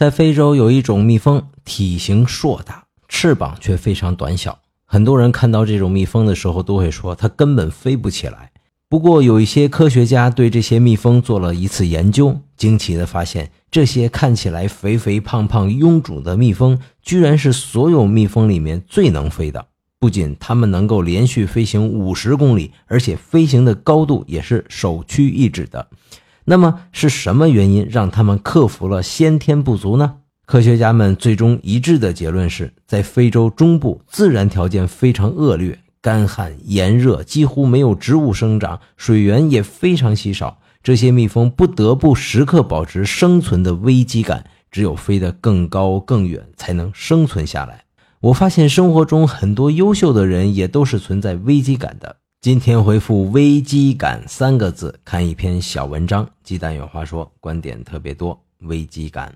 在非洲有一种蜜蜂，体型硕大，翅膀却非常短小。很多人看到这种蜜蜂的时候，都会说它根本飞不起来。不过，有一些科学家对这些蜜蜂做了一次研究，惊奇地发现，这些看起来肥肥胖胖、臃肿的蜜蜂，居然是所有蜜蜂里面最能飞的。不仅它们能够连续飞行五十公里，而且飞行的高度也是首屈一指的。那么，是什么原因让他们克服了先天不足呢？科学家们最终一致的结论是，在非洲中部，自然条件非常恶劣。干旱炎热，几乎没有植物生长，水源也非常稀少。这些蜜蜂不得不时刻保持生存的危机感，只有飞得更高更远，才能生存下来。我发现生活中很多优秀的人也都是存在危机感的。今天回复“危机感”三个字，看一篇小文章。鸡蛋有话说，观点特别多。危机感。